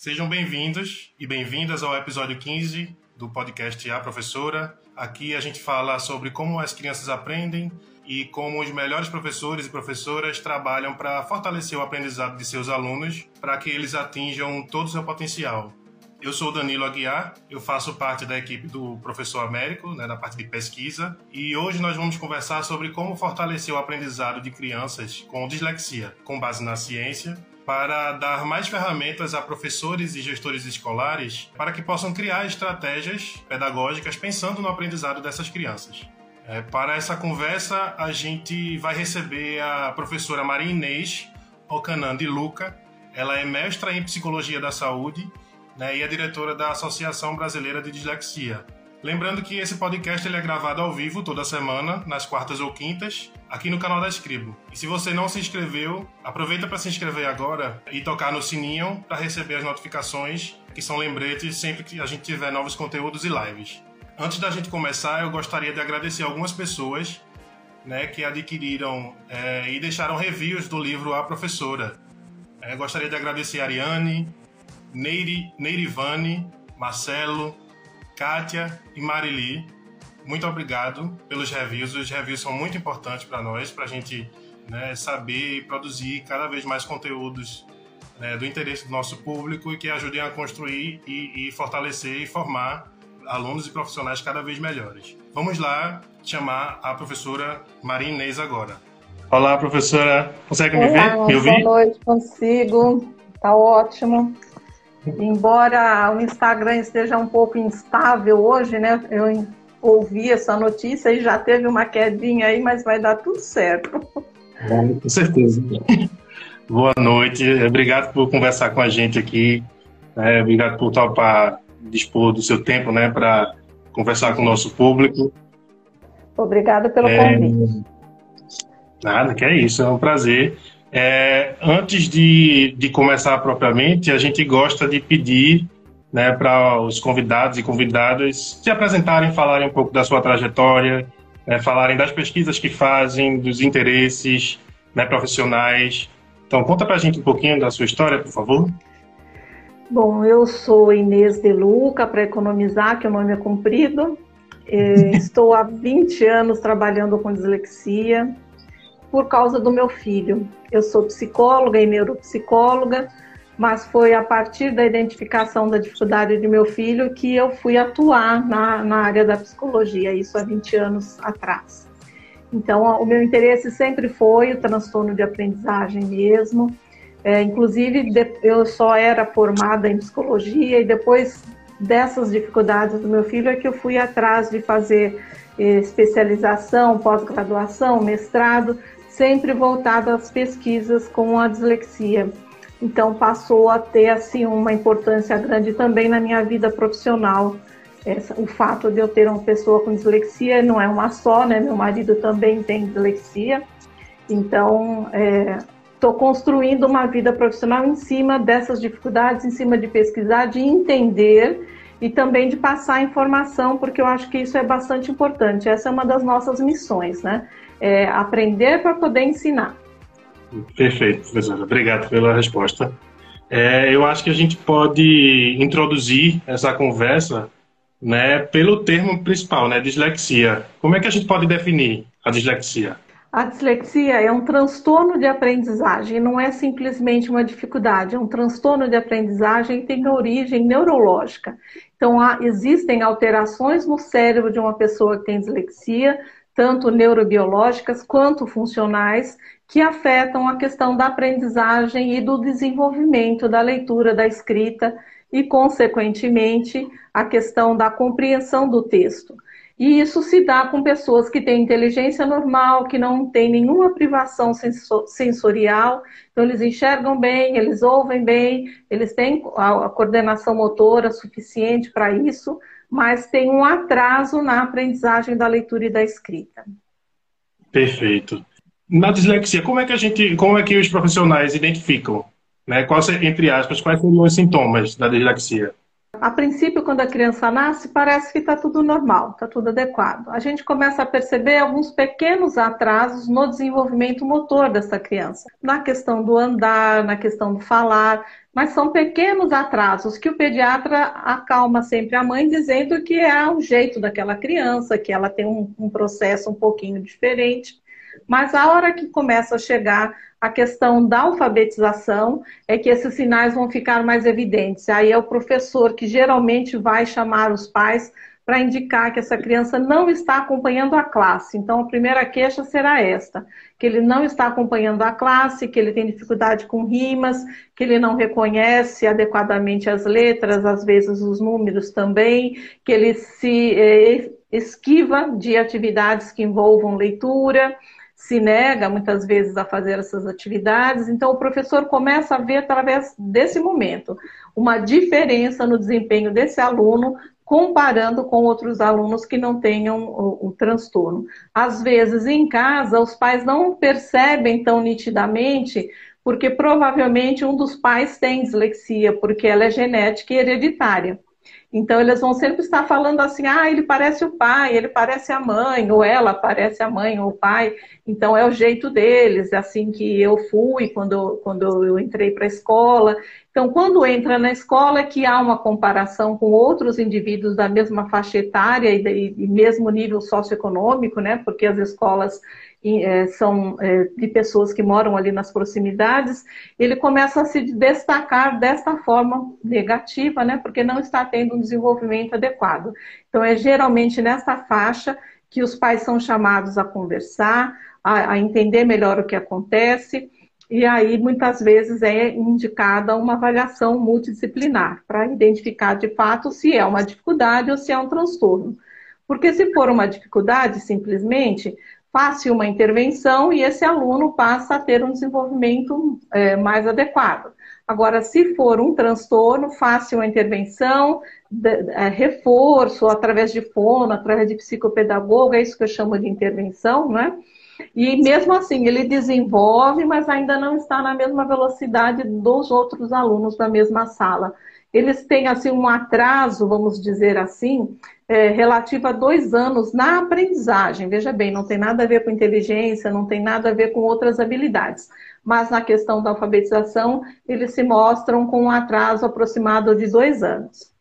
Sejam bem-vindos e bem-vindas ao episódio 15 do podcast A Professora. Aqui a gente fala sobre como as crianças aprendem e como os melhores professores e professoras trabalham para fortalecer o aprendizado de seus alunos para que eles atinjam todo o seu potencial. Eu sou Danilo Aguiar, eu faço parte da equipe do Professor Américo, né, na parte de pesquisa, e hoje nós vamos conversar sobre como fortalecer o aprendizado de crianças com dislexia, com base na ciência, para dar mais ferramentas a professores e gestores escolares para que possam criar estratégias pedagógicas pensando no aprendizado dessas crianças. É, para essa conversa, a gente vai receber a professora Maria Inês Ocanan de Luca. Ela é mestra em Psicologia da Saúde né, e é diretora da Associação Brasileira de Dislexia. Lembrando que esse podcast ele é gravado ao vivo toda semana, nas quartas ou quintas, aqui no canal da Escribo. E se você não se inscreveu, aproveita para se inscrever agora e tocar no sininho para receber as notificações, que são lembretes sempre que a gente tiver novos conteúdos e lives. Antes da gente começar, eu gostaria de agradecer algumas pessoas né, que adquiriram é, e deixaram reviews do livro A Professora. É, gostaria de agradecer a Ariane, Neiri, Neirivane, Marcelo, Kátia e Marili, muito obrigado pelos reviews. Os reviews são muito importantes para nós, para a gente né, saber produzir cada vez mais conteúdos né, do interesse do nosso público e que ajudem a construir e, e, fortalecer e formar alunos e profissionais cada vez melhores. Vamos lá chamar a professora Maria Inês agora. Olá, professora. Consegue me ver? Me ouvir? Boa noite, consigo. Tá ótimo. Embora o Instagram esteja um pouco instável hoje, né? Eu ouvi essa notícia e já teve uma quedinha aí, mas vai dar tudo certo. com certeza. Boa noite, obrigado por conversar com a gente aqui, é, obrigado por topar dispor do seu tempo, né, para conversar com o nosso público. Obrigada pelo é, convite. Nada, que é isso, é um prazer. É, antes de, de começar propriamente, a gente gosta de pedir né, para os convidados e convidadas se apresentarem, falarem um pouco da sua trajetória, né, falarem das pesquisas que fazem, dos interesses né, profissionais. Então, conta para a gente um pouquinho da sua história, por favor. Bom, eu sou Inês de Luca, para economizar, que o nome é comprido. É, estou há 20 anos trabalhando com dislexia por causa do meu filho. Eu sou psicóloga e neuropsicóloga, mas foi a partir da identificação da dificuldade de meu filho que eu fui atuar na, na área da psicologia, isso há 20 anos atrás. Então, o meu interesse sempre foi o transtorno de aprendizagem mesmo. É, inclusive, eu só era formada em psicologia e depois dessas dificuldades do meu filho é que eu fui atrás de fazer eh, especialização, pós-graduação, mestrado, sempre voltado às pesquisas com a dislexia. Então passou a ter assim uma importância grande também na minha vida profissional. Essa, o fato de eu ter uma pessoa com dislexia não é uma só, né? Meu marido também tem dislexia. Então estou é, construindo uma vida profissional em cima dessas dificuldades, em cima de pesquisar, de entender e também de passar informação, porque eu acho que isso é bastante importante. Essa é uma das nossas missões, né? É aprender para poder ensinar. Perfeito, professora. Obrigado pela resposta. É, eu acho que a gente pode introduzir essa conversa né, pelo termo principal, né, dislexia. Como é que a gente pode definir a dislexia? A dislexia é um transtorno de aprendizagem, não é simplesmente uma dificuldade, é um transtorno de aprendizagem que tem origem neurológica. Então, há, existem alterações no cérebro de uma pessoa que tem dislexia, tanto neurobiológicas quanto funcionais, que afetam a questão da aprendizagem e do desenvolvimento da leitura, da escrita e, consequentemente, a questão da compreensão do texto. E isso se dá com pessoas que têm inteligência normal, que não têm nenhuma privação sensorial, então eles enxergam bem, eles ouvem bem, eles têm a coordenação motora suficiente para isso, mas tem um atraso na aprendizagem da leitura e da escrita. Perfeito. Na dislexia, como é que a gente, como é que os profissionais identificam, né? Quais, entre aspas, quais seriam os sintomas da dislexia? A princípio, quando a criança nasce, parece que está tudo normal, está tudo adequado. A gente começa a perceber alguns pequenos atrasos no desenvolvimento motor dessa criança, na questão do andar, na questão do falar, mas são pequenos atrasos que o pediatra acalma sempre a mãe, dizendo que é o jeito daquela criança, que ela tem um, um processo um pouquinho diferente. Mas a hora que começa a chegar a questão da alfabetização é que esses sinais vão ficar mais evidentes. Aí é o professor que geralmente vai chamar os pais para indicar que essa criança não está acompanhando a classe. Então, a primeira queixa será esta: que ele não está acompanhando a classe, que ele tem dificuldade com rimas, que ele não reconhece adequadamente as letras, às vezes os números também, que ele se eh, esquiva de atividades que envolvam leitura se nega muitas vezes a fazer essas atividades. Então, o professor começa a ver através desse momento uma diferença no desempenho desse aluno comparando com outros alunos que não tenham o, o, transtorno. Às vezes, em casa, os pais não percebem tão nitidamente, porque provavelmente um dos pais tem dislexia, porque ela é genética e hereditária. Então, eles vão sempre estar falando assim: ah, ele parece o pai, ele parece a mãe, ou ela parece a mãe ou o pai. Então, é o jeito deles, é assim que eu fui quando, quando eu entrei para a escola. Então, quando entra na escola, é que há uma comparação com outros indivíduos da mesma faixa etária e, e mesmo nível socioeconômico, né? Porque as escolas são é, de pessoas que moram ali nas proximidades, ele começa a se destacar desta forma negativa, né? Porque não está tendo um desenvolvimento adequado. Então, é geralmente nessa faixa que os pais são chamados a conversar, a, a entender melhor o que acontece. E aí, muitas vezes, é indicada uma avaliação multidisciplinar para identificar de fato se é uma dificuldade ou se é um transtorno. Porque se for uma dificuldade, simplesmente, faça uma intervenção e esse aluno passa a ter um desenvolvimento é, mais adequado. Agora, se for um transtorno, faça uma intervenção, de, é, reforço através de fono, através de psicopedagoga, é isso que eu chamo de intervenção, né? E mesmo assim, ele desenvolve, mas ainda não está na mesma velocidade dos outros alunos da mesma sala. Eles têm assim um atraso, vamos dizer assim, é, relativo a dois anos na aprendizagem. Veja bem, não tem nada a ver com inteligência, não tem nada a ver com outras habilidades. Mas na questão da alfabetização, eles se mostram com um atraso aproximado de dois anos.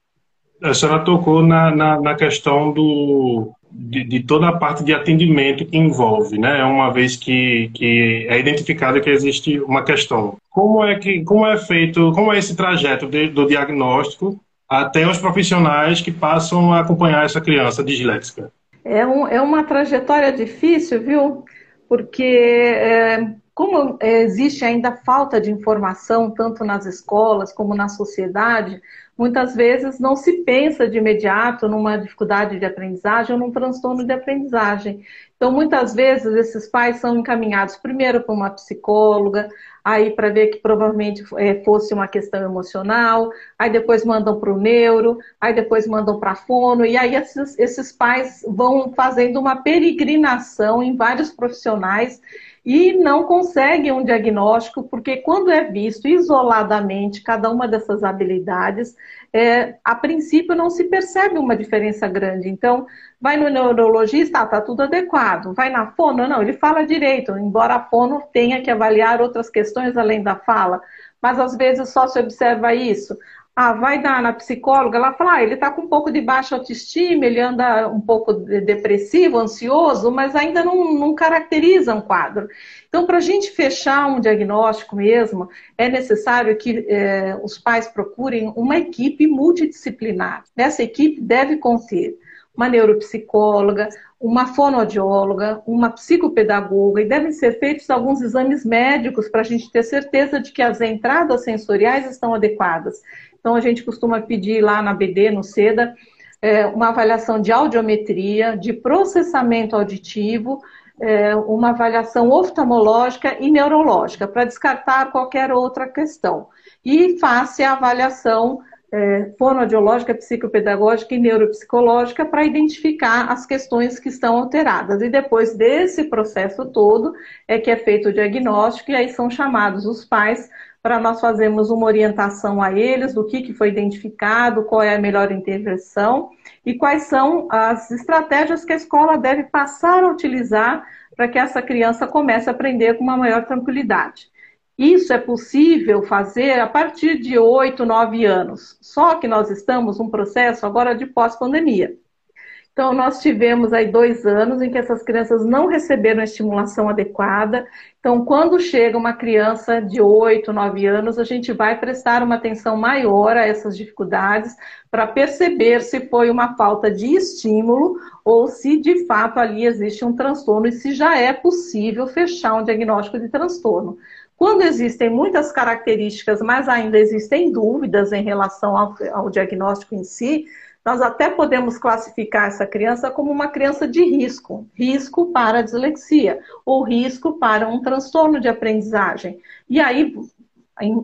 A senhora tocou na, na, na questão do, de, de, toda a parte de atendimento que envolve, né? Uma vez que, que é identificado que existe uma questão. Como é que como é feito, como é esse trajeto de, do diagnóstico até os profissionais que passam a acompanhar essa criança disléxica? É, um, é uma trajetória difícil, viu? Porque é, como existe ainda falta de informação, tanto nas escolas como na sociedade, muitas vezes não se pensa de imediato numa dificuldade de aprendizagem ou num transtorno de aprendizagem. Então, muitas vezes, esses pais são encaminhados primeiro para uma psicóloga, aí para ver que provavelmente é, fosse uma questão emocional, aí depois mandam para o neuro, aí depois mandam para a fono, e aí esses, esses pais vão fazendo uma peregrinação em vários profissionais e não conseguem um diagnóstico, porque quando é visto isoladamente cada uma dessas habilidades, é, a princípio não se percebe uma diferença grande. Então, vai no neurologista, está ah, tudo adequado. Vai na fono, não, ele fala direito, embora a fono tenha que avaliar outras questões além da fala. Mas às vezes só se observa isso. Ah, vai dar na psicóloga, ela fala, ah, ele está com um pouco de baixa autoestima, ele anda um pouco depressivo, ansioso, mas ainda não, não caracteriza um quadro. Então, para a gente fechar um diagnóstico mesmo, é necessário que é, os pais procurem uma equipe multidisciplinar. Essa equipe deve conter uma neuropsicóloga, uma fonoaudióloga, uma psicopedagoga, e devem ser feitos alguns exames médicos para a gente ter certeza de que as entradas sensoriais estão adequadas. Então, a gente costuma pedir lá na BD, no SEDA, é, uma avaliação de audiometria, de processamento auditivo, é, uma avaliação oftalmológica e neurológica, para descartar qualquer outra questão. E face a avaliação é, fonoaudiológica, psicopedagógica e neuropsicológica para identificar as questões que estão alteradas. E depois desse processo todo é que é feito o diagnóstico e aí são chamados os pais para nós fazermos uma orientação a eles do que, que foi identificado, qual é a melhor intervenção e quais são as estratégias que a escola deve passar a utilizar para que essa criança comece a aprender com uma maior tranquilidade. Isso é possível fazer a partir de 8, 9 anos. Só que nós estamos num processo agora de pós-pandemia. Então, nós tivemos aí dois anos em que essas crianças não receberam a estimulação adequada. Então, quando chega uma criança de 8, 9 anos, a gente vai prestar uma atenção maior a essas dificuldades para perceber se foi uma falta de estímulo ou se de fato ali existe um transtorno e se já é possível fechar um diagnóstico de transtorno. Quando existem muitas características, mas ainda existem dúvidas em relação ao, ao diagnóstico em si, nós até podemos classificar essa criança como uma criança de risco, risco para a dislexia, ou risco para um transtorno de aprendizagem. E aí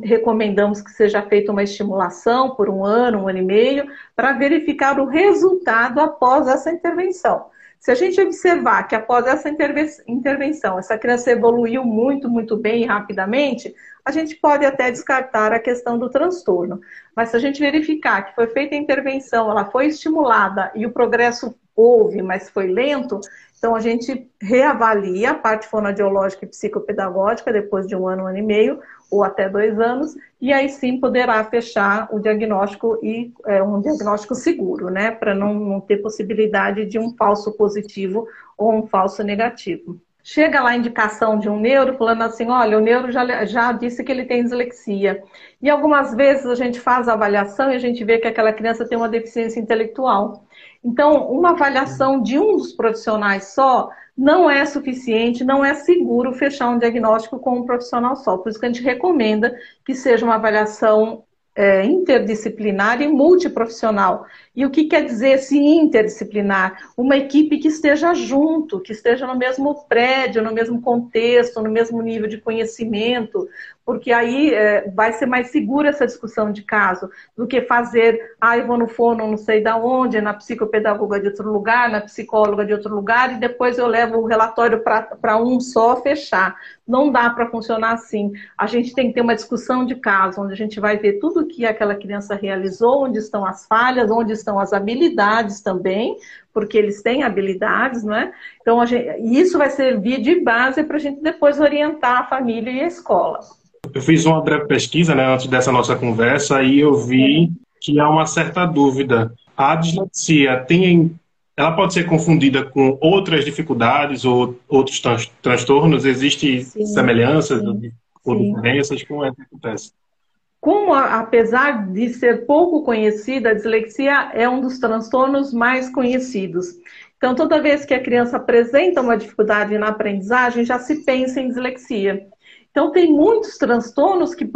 recomendamos que seja feita uma estimulação por um ano, um ano e meio, para verificar o resultado após essa intervenção. Se a gente observar que após essa intervenção, essa criança evoluiu muito, muito bem e rapidamente, a gente pode até descartar a questão do transtorno. Mas se a gente verificar que foi feita a intervenção, ela foi estimulada e o progresso houve, mas foi lento, então a gente reavalia a parte fonoaudiológica e psicopedagógica depois de um ano, um ano e meio, ou até dois anos, e aí sim poderá fechar o diagnóstico e é, um diagnóstico seguro, né? Para não, não ter possibilidade de um falso positivo ou um falso negativo. Chega lá a indicação de um neuro falando assim, olha, o neuro já, já disse que ele tem dislexia. E algumas vezes a gente faz a avaliação e a gente vê que aquela criança tem uma deficiência intelectual. Então, uma avaliação de um dos profissionais só não é suficiente, não é seguro fechar um diagnóstico com um profissional só. Por isso que a gente recomenda que seja uma avaliação é, interdisciplinar e multiprofissional. E o que quer dizer esse interdisciplinar? Uma equipe que esteja junto, que esteja no mesmo prédio, no mesmo contexto, no mesmo nível de conhecimento, porque aí é, vai ser mais segura essa discussão de caso do que fazer, ah, eu vou no fono não sei da onde, na psicopedagoga de outro lugar, na psicóloga de outro lugar, e depois eu levo o relatório para um só fechar. Não dá para funcionar assim. A gente tem que ter uma discussão de caso, onde a gente vai ver tudo o que aquela criança realizou, onde estão as falhas, onde estão as habilidades também, porque eles têm habilidades, não é? Então, gente, isso vai servir de base para a gente depois orientar a família e a escola. Eu fiz uma breve pesquisa né, antes dessa nossa conversa e eu vi que há uma certa dúvida. A dislexia tem, ela pode ser confundida com outras dificuldades ou outros transtornos? Existem semelhanças sim, ou diferenças? Como é que acontece? Como, apesar de ser pouco conhecida, a dislexia é um dos transtornos mais conhecidos. Então, toda vez que a criança apresenta uma dificuldade na aprendizagem, já se pensa em dislexia. Então, tem muitos transtornos que,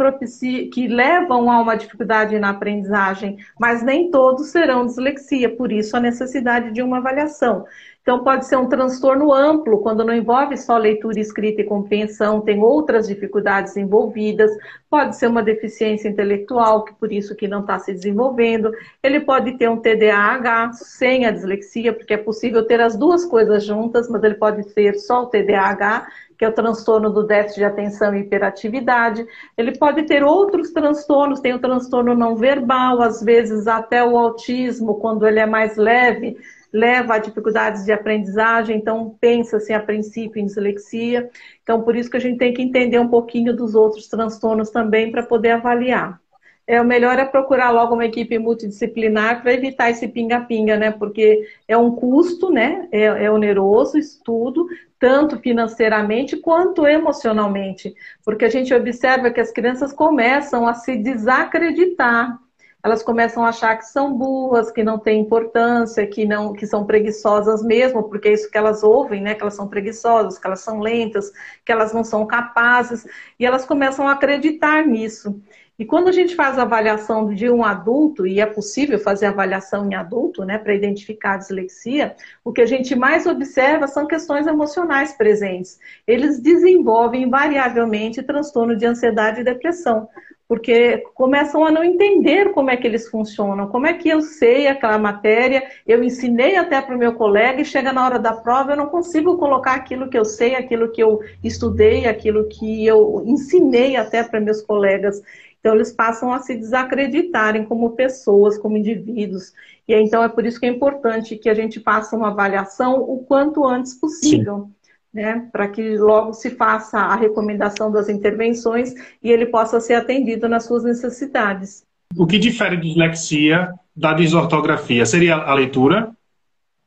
que levam a uma dificuldade na aprendizagem, mas nem todos serão dislexia, por isso a necessidade de uma avaliação. Então, pode ser um transtorno amplo, quando não envolve só leitura, escrita e compreensão, tem outras dificuldades envolvidas. Pode ser uma deficiência intelectual, que por isso que não está se desenvolvendo. Ele pode ter um TDAH sem a dislexia, porque é possível ter as duas coisas juntas, mas ele pode ter só o TDAH que é o transtorno do déficit de atenção e hiperatividade. Ele pode ter outros transtornos, tem o transtorno não verbal, às vezes até o autismo, quando ele é mais leve, leva a dificuldades de aprendizagem, então pensa-se a princípio em dislexia. Então, por isso que a gente tem que entender um pouquinho dos outros transtornos também para poder avaliar é, o melhor é procurar logo uma equipe multidisciplinar para evitar esse pinga-pinga, né? Porque é um custo, né? É, é oneroso estudo, tanto financeiramente quanto emocionalmente. Porque a gente observa que as crianças começam a se desacreditar. Elas começam a achar que são burras, que não têm importância, que não, que são preguiçosas mesmo, porque é isso que elas ouvem, né? Que elas são preguiçosas, que elas são lentas, que elas não são capazes, e elas começam a acreditar nisso. E quando a gente faz a avaliação de um adulto, e é possível fazer avaliação em adulto, né, para identificar a dislexia, o que a gente mais observa são questões emocionais presentes. Eles desenvolvem invariavelmente transtorno de ansiedade e depressão, porque começam a não entender como é que eles funcionam, como é que eu sei aquela matéria, eu ensinei até para o meu colega e chega na hora da prova eu não consigo colocar aquilo que eu sei, aquilo que eu estudei, aquilo que eu ensinei até para meus colegas. Então eles passam a se desacreditarem como pessoas, como indivíduos. E então é por isso que é importante que a gente faça uma avaliação o quanto antes possível. Sim né, para que logo se faça a recomendação das intervenções e ele possa ser atendido nas suas necessidades. O que difere dislexia da desortografia? Seria a leitura?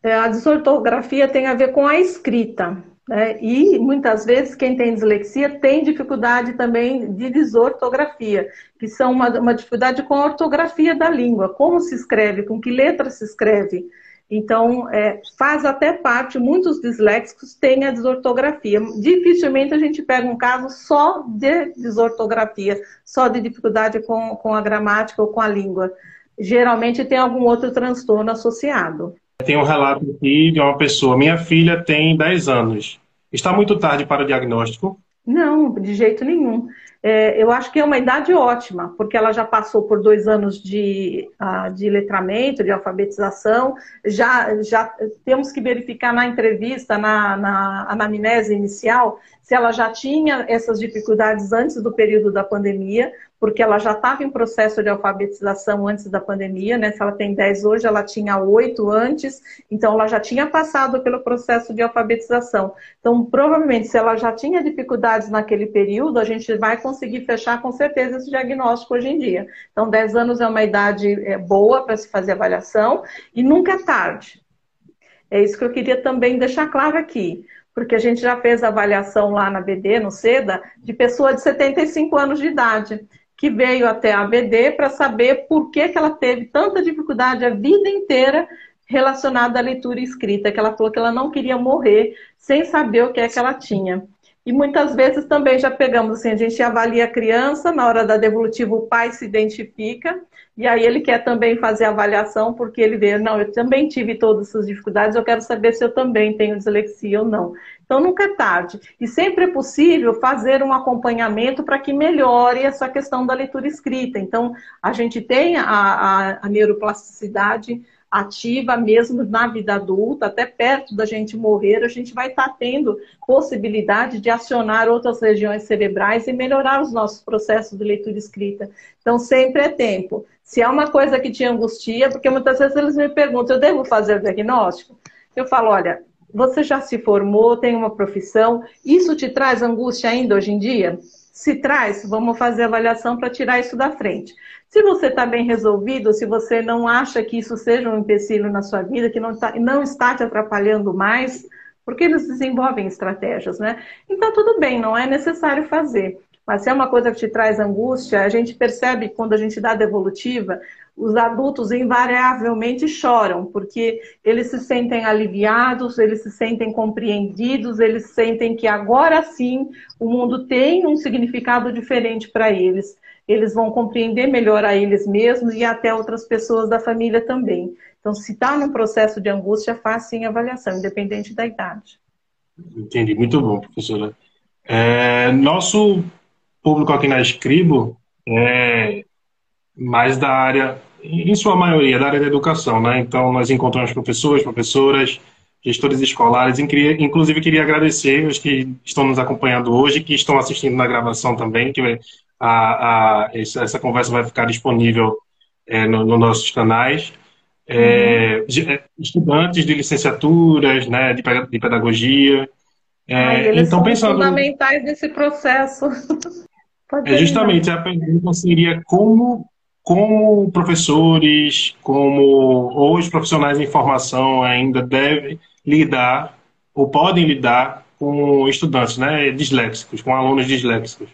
É, a desortografia tem a ver com a escrita. Né? E muitas vezes quem tem dislexia tem dificuldade também de desortografia, que são uma, uma dificuldade com a ortografia da língua, como se escreve, com que letra se escreve. Então, é, faz até parte, muitos disléxicos têm a desortografia. Dificilmente a gente pega um caso só de desortografia, só de dificuldade com, com a gramática ou com a língua. Geralmente tem algum outro transtorno associado. Tem um relato aqui de uma pessoa. Minha filha tem 10 anos. Está muito tarde para o diagnóstico? Não, de jeito nenhum. É, eu acho que é uma idade ótima, porque ela já passou por dois anos de, uh, de letramento, de alfabetização. Já, já temos que verificar na entrevista, na, na anamnese inicial, se ela já tinha essas dificuldades antes do período da pandemia, porque ela já estava em processo de alfabetização antes da pandemia, né? Se ela tem 10 hoje, ela tinha 8 antes, então ela já tinha passado pelo processo de alfabetização. Então, provavelmente, se ela já tinha dificuldades naquele período, a gente vai conseguir fechar com certeza esse diagnóstico hoje em dia. Então, 10 anos é uma idade é, boa para se fazer avaliação e nunca é tarde. É isso que eu queria também deixar claro aqui porque a gente já fez avaliação lá na BD, no SEDA, de pessoa de 75 anos de idade que veio até a ABD para saber por que, que ela teve tanta dificuldade a vida inteira relacionada à leitura e escrita, que ela falou que ela não queria morrer sem saber o que é que ela tinha. E muitas vezes também já pegamos assim, a gente avalia a criança, na hora da devolutiva o pai se identifica, e aí ele quer também fazer avaliação, porque ele vê, não, eu também tive todas essas dificuldades, eu quero saber se eu também tenho dislexia ou não. Então nunca é tarde. E sempre é possível fazer um acompanhamento para que melhore essa questão da leitura escrita. Então, a gente tem a, a, a neuroplasticidade ativa mesmo na vida adulta, até perto da gente morrer, a gente vai estar tá tendo possibilidade de acionar outras regiões cerebrais e melhorar os nossos processos de leitura escrita. Então, sempre é tempo. Se é uma coisa que te angustia, porque muitas vezes eles me perguntam, eu devo fazer o diagnóstico? Eu falo, olha, você já se formou, tem uma profissão, isso te traz angústia ainda hoje em dia? Se traz, vamos fazer avaliação para tirar isso da frente. Se você está bem resolvido, se você não acha que isso seja um empecilho na sua vida, que não está, não está te atrapalhando mais, porque eles desenvolvem estratégias, né? Então, tudo bem, não é necessário fazer. Mas se é uma coisa que te traz angústia, a gente percebe quando a gente dá devolutiva, os adultos invariavelmente choram, porque eles se sentem aliviados, eles se sentem compreendidos, eles sentem que agora sim o mundo tem um significado diferente para eles eles vão compreender melhor a eles mesmos e até outras pessoas da família também. Então, se está num processo de angústia, faz sim avaliação, independente da idade. Entendi, muito bom, professora. É, nosso público aqui na Escribo é mais da área, em sua maioria, da área da educação, né? Então, nós encontramos professores, professoras, gestores escolares. Inclusive, queria agradecer os que estão nos acompanhando hoje, que estão assistindo na gravação também, que a, a, essa conversa vai ficar disponível é, nos no nossos canais. É, uhum. É, estudantes de licenciaturas, né, de, de pedagogia. É, Ai, eles então, são pensando, fundamentais nesse processo. é, justamente, a pergunta seria como, como professores, como ou os profissionais em formação ainda devem lidar ou podem lidar com estudantes né, disléxicos, com alunos disléxicos.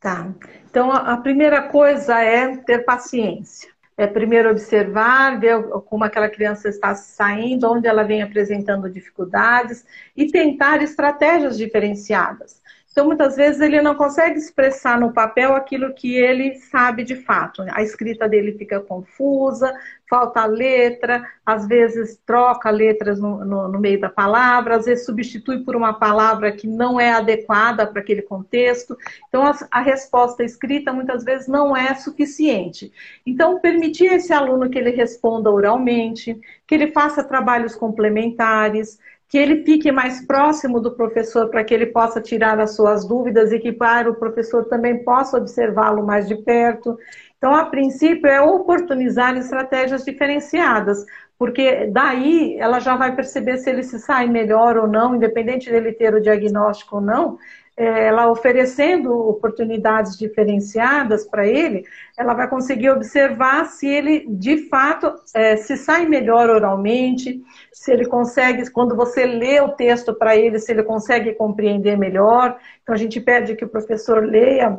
Tá. Então, a primeira coisa é ter paciência. É primeiro observar, ver como aquela criança está saindo, onde ela vem apresentando dificuldades e tentar estratégias diferenciadas. Então, muitas vezes, ele não consegue expressar no papel aquilo que ele sabe de fato. A escrita dele fica confusa, falta letra, às vezes troca letras no, no, no, meio da palavra, às vezes substitui por uma palavra que não é adequada para aquele contexto. Então, a, a, resposta escrita muitas vezes não é suficiente. Então, permitir esse aluno que ele responda oralmente, que ele faça trabalhos complementares, que ele fique mais próximo do professor para que ele possa tirar as suas dúvidas e que para o professor também possa observá-lo mais de perto. Então, a princípio, é oportunizar estratégias diferenciadas, porque daí ela já vai perceber se ele se sai melhor ou não, independente dele ter o diagnóstico ou não, ela oferecendo oportunidades diferenciadas para ele, ela vai conseguir observar se ele de fato é, se sai melhor oralmente, se ele consegue, quando você lê o texto para ele, se ele consegue compreender melhor. Então a gente pede que o professor leia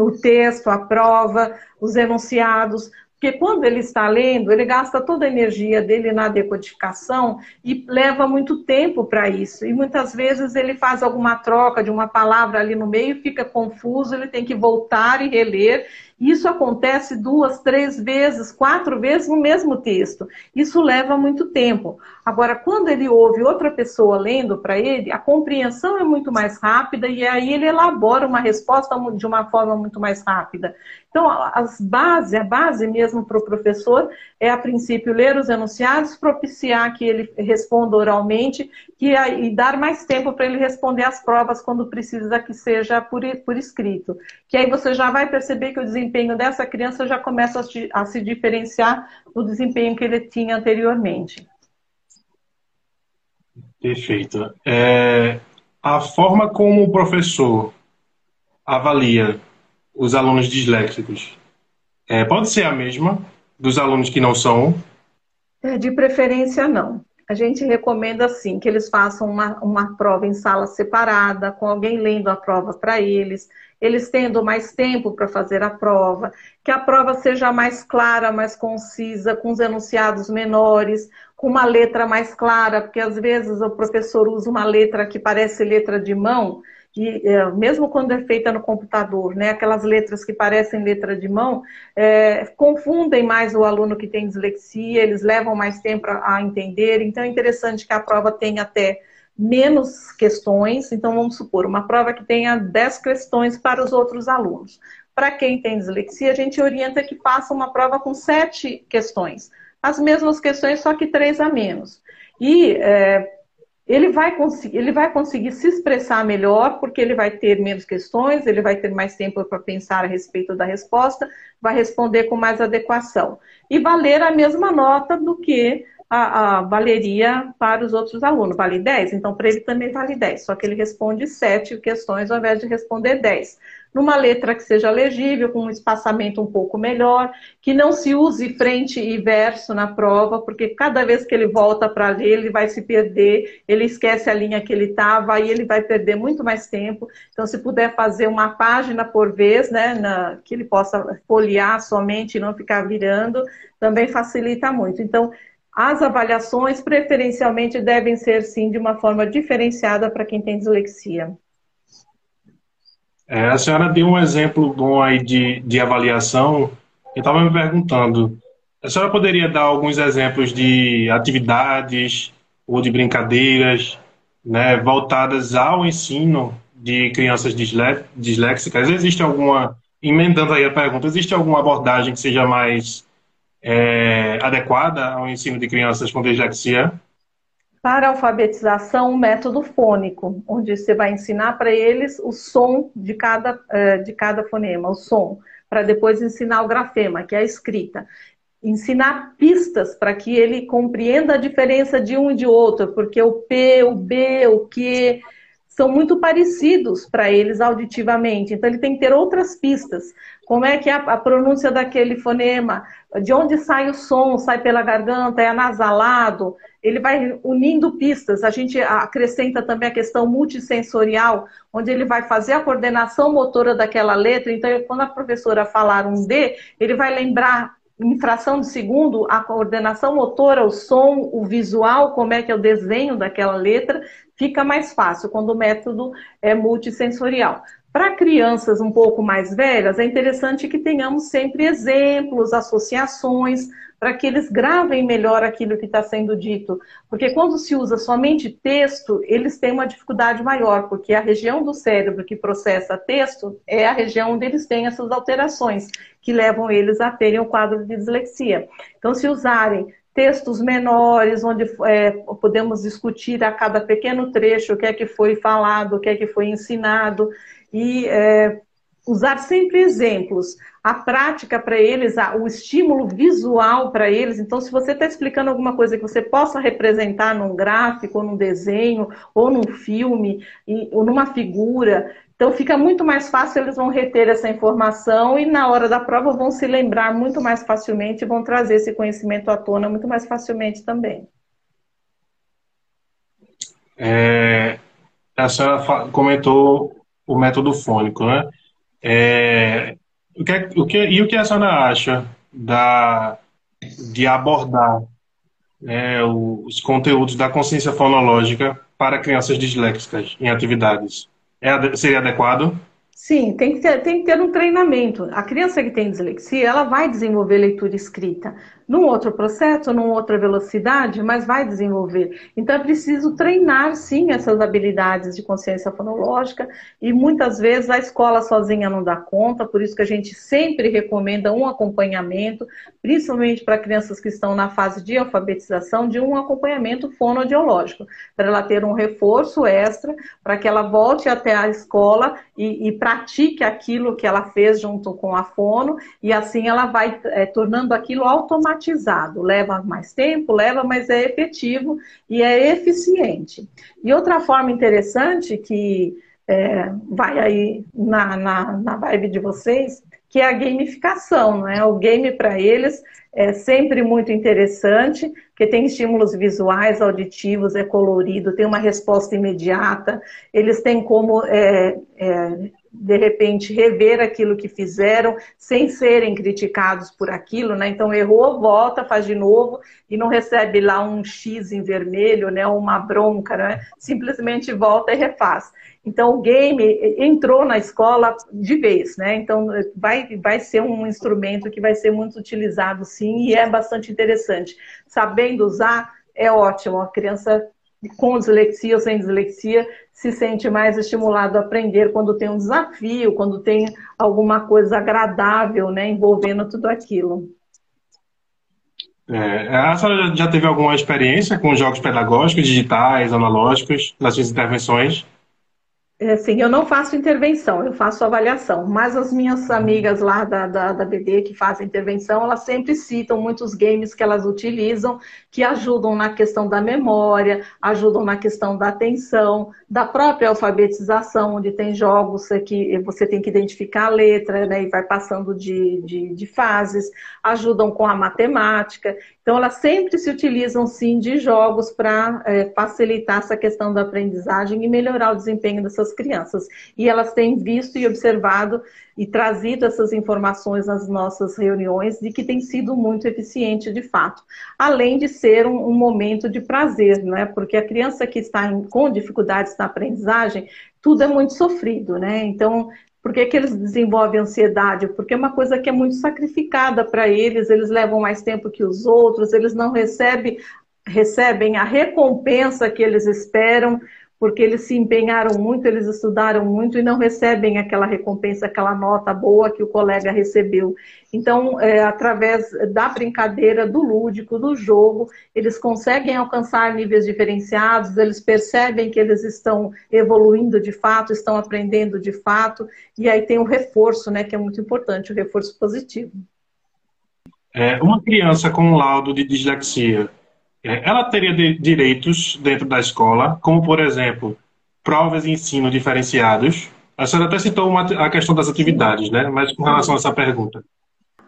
o texto, a prova, os enunciados, porque quando ele está lendo, ele gasta toda a energia dele na decodificação e leva muito tempo para isso. E muitas vezes ele faz alguma troca de uma palavra ali no meio, fica confuso, ele tem que voltar e reler. Isso acontece duas, três vezes, quatro vezes no mesmo texto. Isso leva muito tempo. Agora, quando ele ouve outra pessoa lendo para ele, a compreensão é muito mais rápida e aí ele elabora uma resposta de uma forma muito mais rápida. Então, as base, a base mesmo para o professor é, a princípio, ler os enunciados, propiciar que ele responda oralmente que, e dar mais tempo para ele responder as provas quando precisa que seja por, por escrito. Que aí você já vai perceber que o desempenho dessa criança já começa a, a se diferenciar do desempenho que ele tinha anteriormente. Perfeito. É, a forma como o professor avalia os alunos disléxicos é, pode ser a mesma dos alunos que não são? É, de preferência, não. A gente recomenda, sim, que eles façam uma, uma prova em sala separada, com alguém lendo a prova para eles, eles tendo mais tempo para fazer a prova, que a prova seja mais clara, mais concisa, com os enunciados menores, com uma letra mais clara, porque às vezes o professor usa uma letra que parece letra de mão, e é, mesmo quando é feita no computador, né, aquelas letras que parecem letra de mão, é, confundem mais o aluno que tem dislexia, eles levam mais tempo a, a entender, então é interessante que a prova tenha até menos questões, então vamos supor, uma prova que tenha 10 questões para os outros alunos. Para quem tem dislexia, a gente orienta que faça uma prova com sete questões, as mesmas questões, só que três a menos. E é, ele vai, conseguir, ele vai conseguir se expressar melhor, porque ele vai ter menos questões, ele vai ter mais tempo para pensar a respeito da resposta, vai responder com mais adequação. E valer a mesma nota do que a, a, valeria para os outros alunos. Vale 10? Então, para ele também vale 10, só que ele responde 7 questões ao invés de responder 10 numa letra que seja legível, com um espaçamento um pouco melhor, que não se use frente e verso na prova, porque cada vez que ele volta para ler, ele vai se perder, ele esquece a linha que ele estava, aí ele vai perder muito mais tempo. Então, se puder fazer uma página por vez, né, na, que ele possa folhear somente e não ficar virando, também facilita muito. Então, as avaliações preferencialmente devem ser sim de uma forma diferenciada para quem tem dislexia. É, a senhora deu um exemplo bom aí de, de avaliação. Eu estava me perguntando, a senhora poderia dar alguns exemplos de atividades ou de brincadeiras né, voltadas ao ensino de crianças disléxicas? Existe alguma, emendando aí a pergunta, existe alguma abordagem que seja mais é, adequada ao ensino de crianças com dislexia? Para alfabetização um método fônico, onde você vai ensinar para eles o som de cada, eh, de cada fonema, o som, para depois ensinar o grafema, que é a escrita. Ensinar pistas para que ele compreenda a diferença de um e de outro, porque o P, o B, o Q são muito parecidos para eles auditivamente. Então ele tem que ter outras pistas. Como é que é a, pronúncia daquele fonema? De onde sai o som? Sai pela garganta? É anasalado? ele vai unindo pistas. A gente acrescenta também a questão multissensorial, onde ele vai fazer a coordenação motora daquela letra. Então, quando a professora falar um D, ele vai lembrar em fração de segundo a coordenação motora, o som, o visual, como é que é o desenho daquela letra, fica mais fácil quando o método é multissensorial. Para crianças um pouco mais velhas, é interessante que tenhamos sempre exemplos, associações, para que eles gravem melhor aquilo que está sendo dito. Porque quando se usa somente texto, eles têm uma dificuldade maior, porque a região do cérebro que processa texto é a região onde eles têm essas alterações, que levam eles a terem o quadro de dislexia. Então, se usarem textos menores, onde é, podemos discutir a cada pequeno trecho o que é que foi falado, o que é que foi ensinado, e é, usar sempre exemplos a prática para eles, o estímulo visual para eles. Então, se você está explicando alguma coisa que você possa representar num gráfico, ou num desenho, ou num filme, ou numa figura, então fica muito mais fácil, eles vão reter essa informação e na hora da prova vão se lembrar muito mais facilmente e vão trazer esse conhecimento à tona muito mais facilmente também. É, a senhora comentou o método fônico, né? É, o que, é, o que, e o que a senhora acha da, de abordar né, os conteúdos da consciência fonológica para crianças disléxicas em atividades? É, seria adequado? Sim, tem que, ter, tem que ter um treinamento. A criança que tem dislexia, ela vai desenvolver leitura escrita num outro processo, numa outra velocidade, mas vai desenvolver. Então é preciso treinar sim essas habilidades de consciência fonológica e muitas vezes a escola sozinha não dá conta, por isso que a gente sempre recomenda um acompanhamento, principalmente para crianças que estão na fase de alfabetização, de um acompanhamento fonoaudiológico, para ela ter um reforço extra, para que ela volte até a escola e, e, pratique aquilo que ela fez junto com a fono, e assim ela vai é, tornando aquilo automático automatizado. Leva mais tempo, leva, mas é efetivo e é eficiente. E outra forma interessante que é, vai aí na, na, na vibe de vocês, que é a gamificação, não é? O game para eles é sempre muito interessante, porque tem estímulos visuais, auditivos, é colorido, tem uma resposta imediata, eles têm como é, é, de repente, rever aquilo que fizeram sem serem criticados por aquilo, né? Então, errou, volta, faz de novo e não recebe lá um X em vermelho, né? Uma bronca, né? Simplesmente volta e refaz. Então, o game entrou na escola de vez, né? Então, vai, vai ser um instrumento que vai ser muito utilizado, sim, e é bastante interessante. Sabendo usar, é ótimo. A criança com dislexia ou sem dislexia se sente mais estimulado a aprender quando tem um desafio, quando tem alguma coisa agradável, né, envolvendo tudo aquilo. É, a senhora já teve alguma experiência com jogos pedagógicos, digitais, analógicos, nas suas intervenções? É, assim, eu não faço intervenção, eu faço avaliação, mas as minhas amigas lá da, da, da BD que fazem intervenção, elas sempre citam muitos games que elas utilizam que ajudam na questão da memória, ajudam na questão da atenção, da própria alfabetização, onde tem jogos que você tem que identificar a letra né, e vai passando de, de, de fases, ajudam com a matemática. Então, elas sempre se utilizam, sim, de jogos para é, facilitar essa questão da aprendizagem e melhorar o desempenho dessas crianças. E elas têm visto e observado e trazido essas informações nas nossas reuniões de que tem sido muito eficiente de fato. Além de ser um, um momento de prazer, né? Porque a criança que está em, com dificuldades na aprendizagem, tudo é muito sofrido, né? Então, por que, que, eles desenvolvem ansiedade? Porque é uma coisa que é muito sacrificada para eles, eles levam mais tempo que os outros, eles não recebem, recebem a recompensa que eles esperam porque eles se empenharam muito, eles estudaram muito e não recebem aquela recompensa, aquela nota boa que o colega recebeu. Então, é, através da brincadeira, do lúdico, do jogo, eles conseguem alcançar níveis diferenciados, eles percebem que eles estão evoluindo de fato, estão aprendendo de fato, e aí tem o reforço, né, que é muito importante, o reforço positivo. É, uma criança com laudo de dislexia, ela teria de, direitos dentro da escola, como, por exemplo, provas de ensino diferenciados. A senhora até citou uma, a questão das atividades, né? Mas com relação a essa pergunta.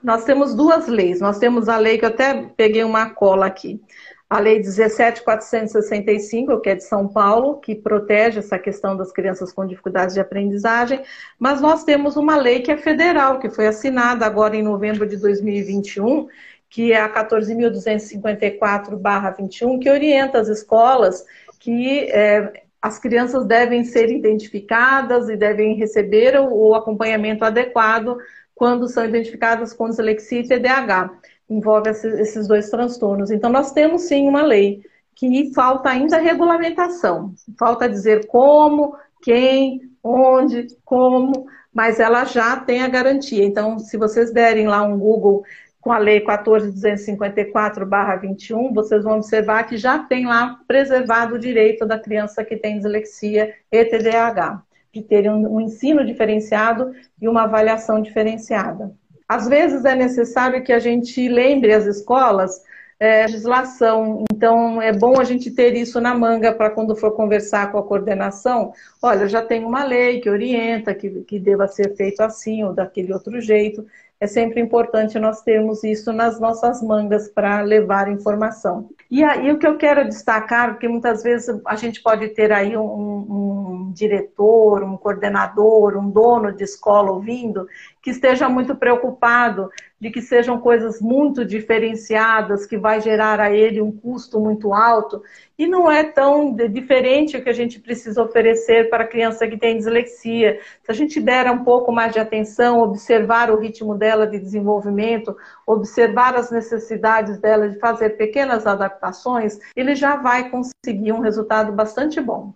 Nós temos duas leis. Nós temos a lei que eu até peguei uma cola aqui. a Lei 17.465, que é de São Paulo, que protege essa questão das crianças com dificuldades de aprendizagem, mas nós temos uma lei que é federal, que foi assinada agora em novembro de 2021, que é a 14.254-21, que orienta as escolas que é, as crianças devem ser identificadas e devem receber o, o acompanhamento adequado quando são identificadas com dislexia e TDAH envolve esses dois transtornos. Então, nós temos sim uma lei que falta ainda regulamentação, falta dizer como, quem, onde, como, mas ela já tem a garantia. Então, se vocês derem lá um Google com a Lei 14.254-21, vocês vão observar que já tem lá preservado o direito da criança que tem dislexia e TDAH, de ter um, um ensino diferenciado e uma avaliação diferenciada. Às vezes é necessário que a gente lembre as escolas é, legislação. Então, é bom a gente ter isso na manga para quando for conversar com a coordenação. Olha, já tem uma lei que orienta que, que deva ser feito assim ou daquele outro jeito. É sempre importante nós termos isso nas nossas mangas para levar informação. E aí o que eu quero destacar, porque muitas vezes a gente pode ter aí um, um diretor, um coordenador, um dono de escola ouvindo, que esteja muito preocupado de que sejam coisas muito diferenciadas, que vai gerar a ele um custo muito alto, e não é tão diferente o que a gente precisa oferecer para a criança que tem dislexia. Se a gente der um pouco mais de atenção, observar o ritmo dela de desenvolvimento, observar as necessidades dela de fazer pequenas adaptações, ele já vai conseguir um resultado bastante bom.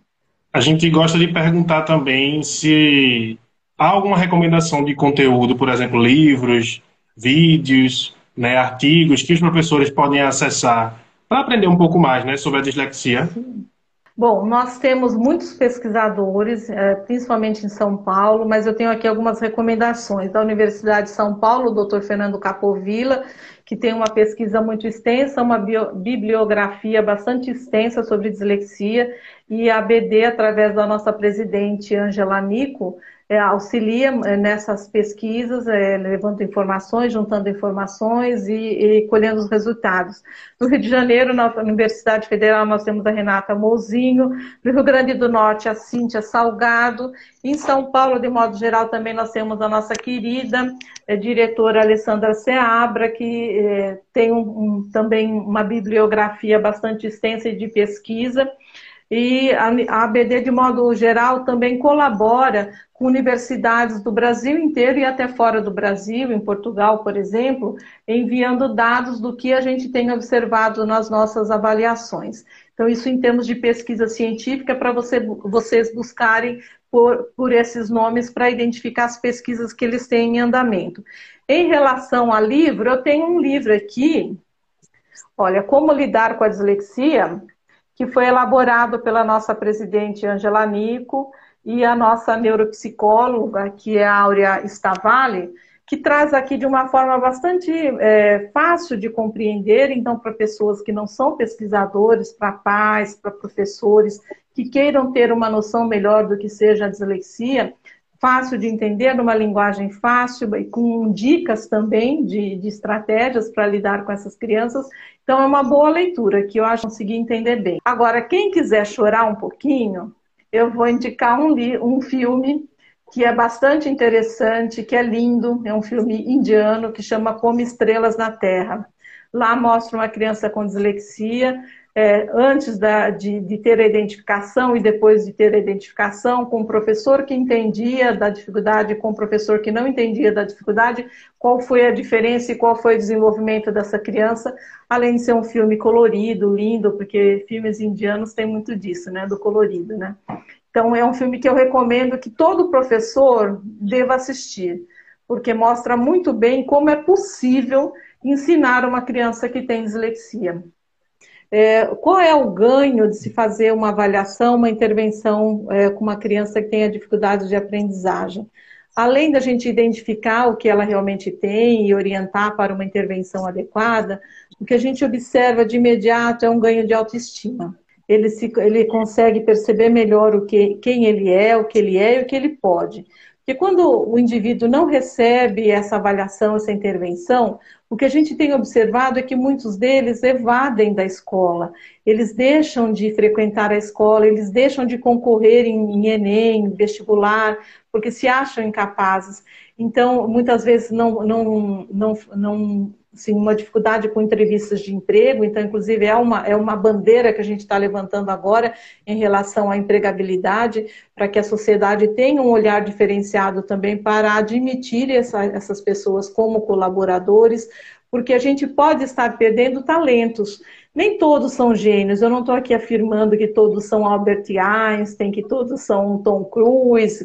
A gente gosta de perguntar também se há alguma recomendação de conteúdo, por exemplo, livros, vídeos, né, artigos que os professores podem acessar para aprender um pouco mais né, sobre a dislexia? Bom, nós temos muitos pesquisadores, é, principalmente em São Paulo, mas eu tenho aqui algumas recomendações da Universidade de São Paulo, o Dr. Fernando Capovilla, que tem uma pesquisa muito extensa, uma bibliografia bastante extensa sobre dislexia, e a BD, através da nossa presidente Angela Nico, auxilia é, nessas pesquisas, é, levando informações, juntando informações e, e, colhendo os resultados. No Rio de Janeiro, na Universidade Federal, nós temos a Renata Mozinho, no Rio Grande do Norte, a Cíntia Salgado, em São Paulo, de modo geral, também nós temos a nossa querida é, diretora Alessandra Seabra, que é, tem um, um, também uma bibliografia bastante extensa de pesquisa, e a ABD, de modo geral, também colabora com universidades do Brasil inteiro e até fora do Brasil, em Portugal, por exemplo, enviando dados do que a gente tem observado nas nossas avaliações. Então, isso em termos de pesquisa científica, para você, vocês buscarem por, por esses nomes para identificar as pesquisas que eles têm em andamento. Em relação a livro, eu tenho um livro aqui, olha, Como Lidar com a Dislexia, que foi elaborado pela nossa presidente Angela Nico e a nossa neuropsicóloga, que é a Áurea Stavale, que traz aqui de uma forma bastante é, fácil de compreender, então, para pessoas que não são pesquisadores, para pais, para professores, que queiram ter uma noção melhor do que seja a dislexia, fácil de entender, numa linguagem fácil e com dicas também de, de estratégias para lidar com essas crianças. Então, é uma boa leitura que eu acho que consegui entender bem. Agora, quem quiser chorar um pouquinho, eu vou indicar um, um filme que é bastante interessante, que é lindo, é um filme indiano que chama Como Estrelas na Terra. Lá mostra uma criança com dislexia é, antes da, de, de, ter a identificação e depois de ter a identificação, com o professor que entendia da dificuldade, com o professor que não entendia da dificuldade, qual foi a diferença e qual foi o desenvolvimento dessa criança, além de ser um filme colorido, lindo, porque filmes indianos têm muito disso, né, do colorido, né. Então é um filme que eu recomendo que todo professor deva assistir, porque mostra muito bem como é possível ensinar uma criança que tem dislexia. É, qual é o ganho de se fazer uma avaliação, uma intervenção é, com uma criança que tenha dificuldades de aprendizagem? Além da gente identificar o que ela realmente tem e orientar para uma intervenção adequada, o que a gente observa de imediato é um ganho de autoestima. Ele, se, ele consegue perceber melhor o que, quem ele é, o que ele é e o que ele pode. Porque quando o indivíduo não recebe essa avaliação, essa intervenção, o que a gente tem observado é que muitos deles evadem da escola, eles deixam de frequentar a escola, eles deixam de concorrer em Enem, vestibular, porque se acham incapazes. Então, muitas vezes não, não, não, não assim, uma dificuldade com entrevistas de emprego, então, inclusive, é uma, é uma bandeira que a gente está levantando agora em relação à empregabilidade, para que a sociedade tenha um olhar diferenciado também para admitir essa, essas pessoas como colaboradores, porque a gente pode estar perdendo talentos. Nem todos são gênios, eu não estou aqui afirmando que todos são Albert Einstein, que todos são Tom Cruise,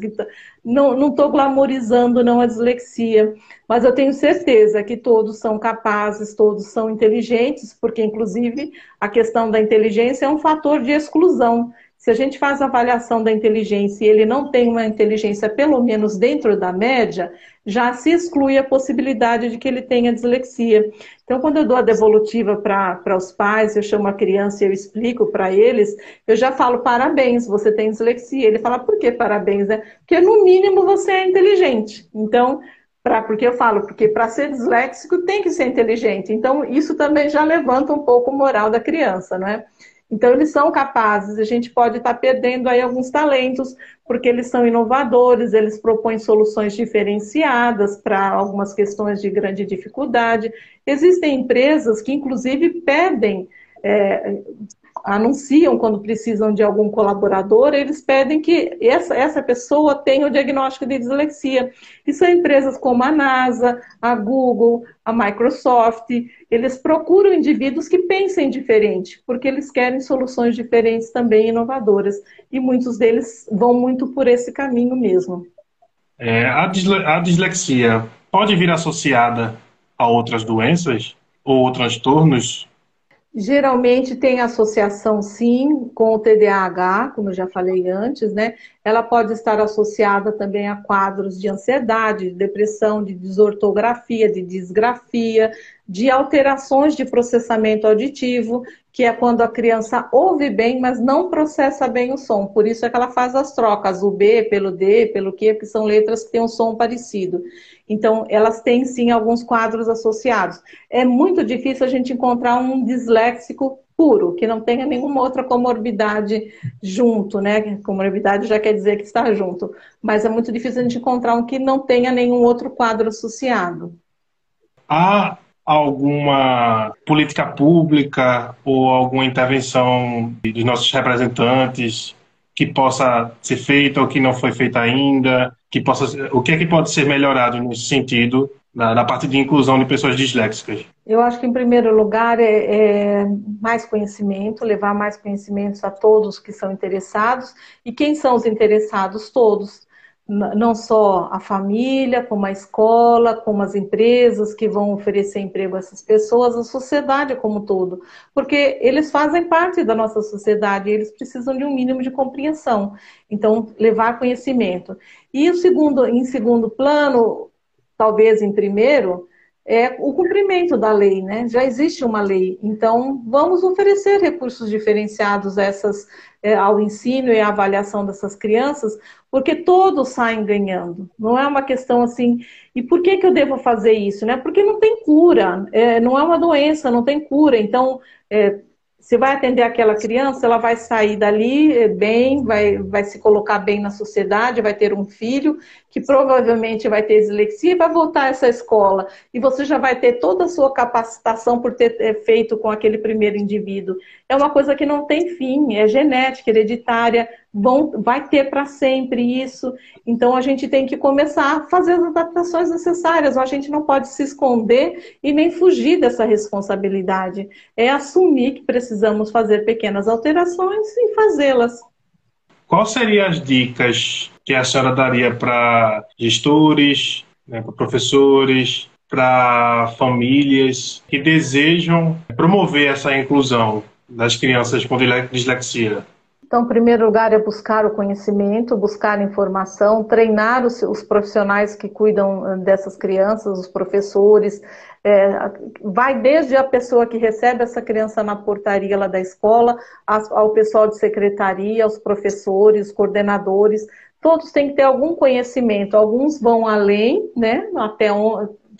não estou glamorizando não a dislexia, mas eu tenho certeza que todos são capazes, todos são inteligentes, porque inclusive a questão da inteligência é um fator de exclusão. Se a gente faz a avaliação da inteligência e ele não tem uma inteligência pelo menos dentro da média, já se exclui a possibilidade de que ele tenha dislexia. Então, quando eu dou a devolutiva para os pais, eu chamo a criança e eu explico para eles, eu já falo parabéns, você tem dislexia. Ele fala, por que parabéns? É porque no mínimo você é inteligente. Então, pra, porque eu falo, porque para ser disléxico tem que ser inteligente. Então, isso também já levanta um pouco o moral da criança, não é? Então, eles são capazes, a gente pode estar perdendo aí alguns talentos, porque eles são inovadores, eles propõem soluções diferenciadas para algumas questões de grande dificuldade. Existem empresas que, inclusive, pedem é, anunciam quando precisam de algum colaborador, eles pedem que essa, essa pessoa tenha o diagnóstico de dislexia. E são empresas como a NASA, a Google, a Microsoft, eles procuram indivíduos que pensem diferente, porque eles querem soluções diferentes também inovadoras. E muitos deles vão muito por esse caminho mesmo. É, a, disle a dislexia pode vir associada a outras doenças ou transtornos Geralmente tem associação, sim, com o TDAH, como eu já falei antes, né? Ela pode estar associada também a quadros de ansiedade, de depressão, de desortografia, de disgrafia, de alterações de processamento auditivo, que é quando a criança ouve bem, mas não processa bem o som. Por isso é que ela faz as trocas, o B pelo D, pelo Q, que são letras que têm um som parecido. Então, elas têm sim alguns quadros associados. É muito difícil a gente encontrar um disléxico puro, que não tenha nenhuma outra comorbidade junto, né? Comorbidade já quer dizer que está junto, mas é muito difícil a gente encontrar um que não tenha nenhum outro quadro associado. Há alguma política pública ou alguma intervenção dos nossos representantes que possa ser feita ou que não foi feita ainda? que possa, o que é que pode ser melhorado nesse sentido na, na parte de inclusão de pessoas disléxicas? Eu acho que, em primeiro lugar, é, é, mais conhecimento, levar mais conhecimentos a todos que são interessados. E quem são os interessados? Todos não só a família, como a escola, como as empresas que vão oferecer emprego a essas pessoas, a sociedade como um todo, porque eles fazem parte da nossa sociedade eles precisam de um mínimo de compreensão. Então, levar conhecimento. E o segundo, em segundo plano, talvez em primeiro, é o cumprimento da lei, né? Já existe uma lei, então vamos oferecer recursos diferenciados essas, é, ao ensino e à avaliação dessas crianças, porque todos saem ganhando. Não é uma questão assim. E por que, que eu devo fazer isso? Né? Porque não tem cura, é, não é uma doença, não tem cura. Então, é, você vai atender aquela criança, ela vai sair dali eh, bem, vai, vai se colocar bem na sociedade, vai ter um filho que provavelmente vai ter dislexia e vai voltar a essa escola. E você já vai ter toda a sua capacitação por ter eh, feito com aquele primeiro indivíduo. É uma coisa que não tem fim, é genética, hereditária, vão, vai ter para sempre isso. Então a gente tem que começar a fazer as adaptações necessárias. A gente não pode se esconder e nem fugir dessa responsabilidade. É assumir que precisamos fazer pequenas alterações e fazê-las. Quais seriam as dicas que a senhora daria para gestores, né, para professores, para famílias que desejam promover essa inclusão das crianças com dislexia? Então, em primeiro lugar, é buscar o conhecimento, buscar informação, treinar os, os profissionais que cuidam eh, dessas crianças, os professores. É, vai desde a pessoa que recebe essa criança na portaria lá da escola, ao pessoal de secretaria, aos professores, coordenadores. Todos têm que ter algum conhecimento. Alguns vão além, né? Até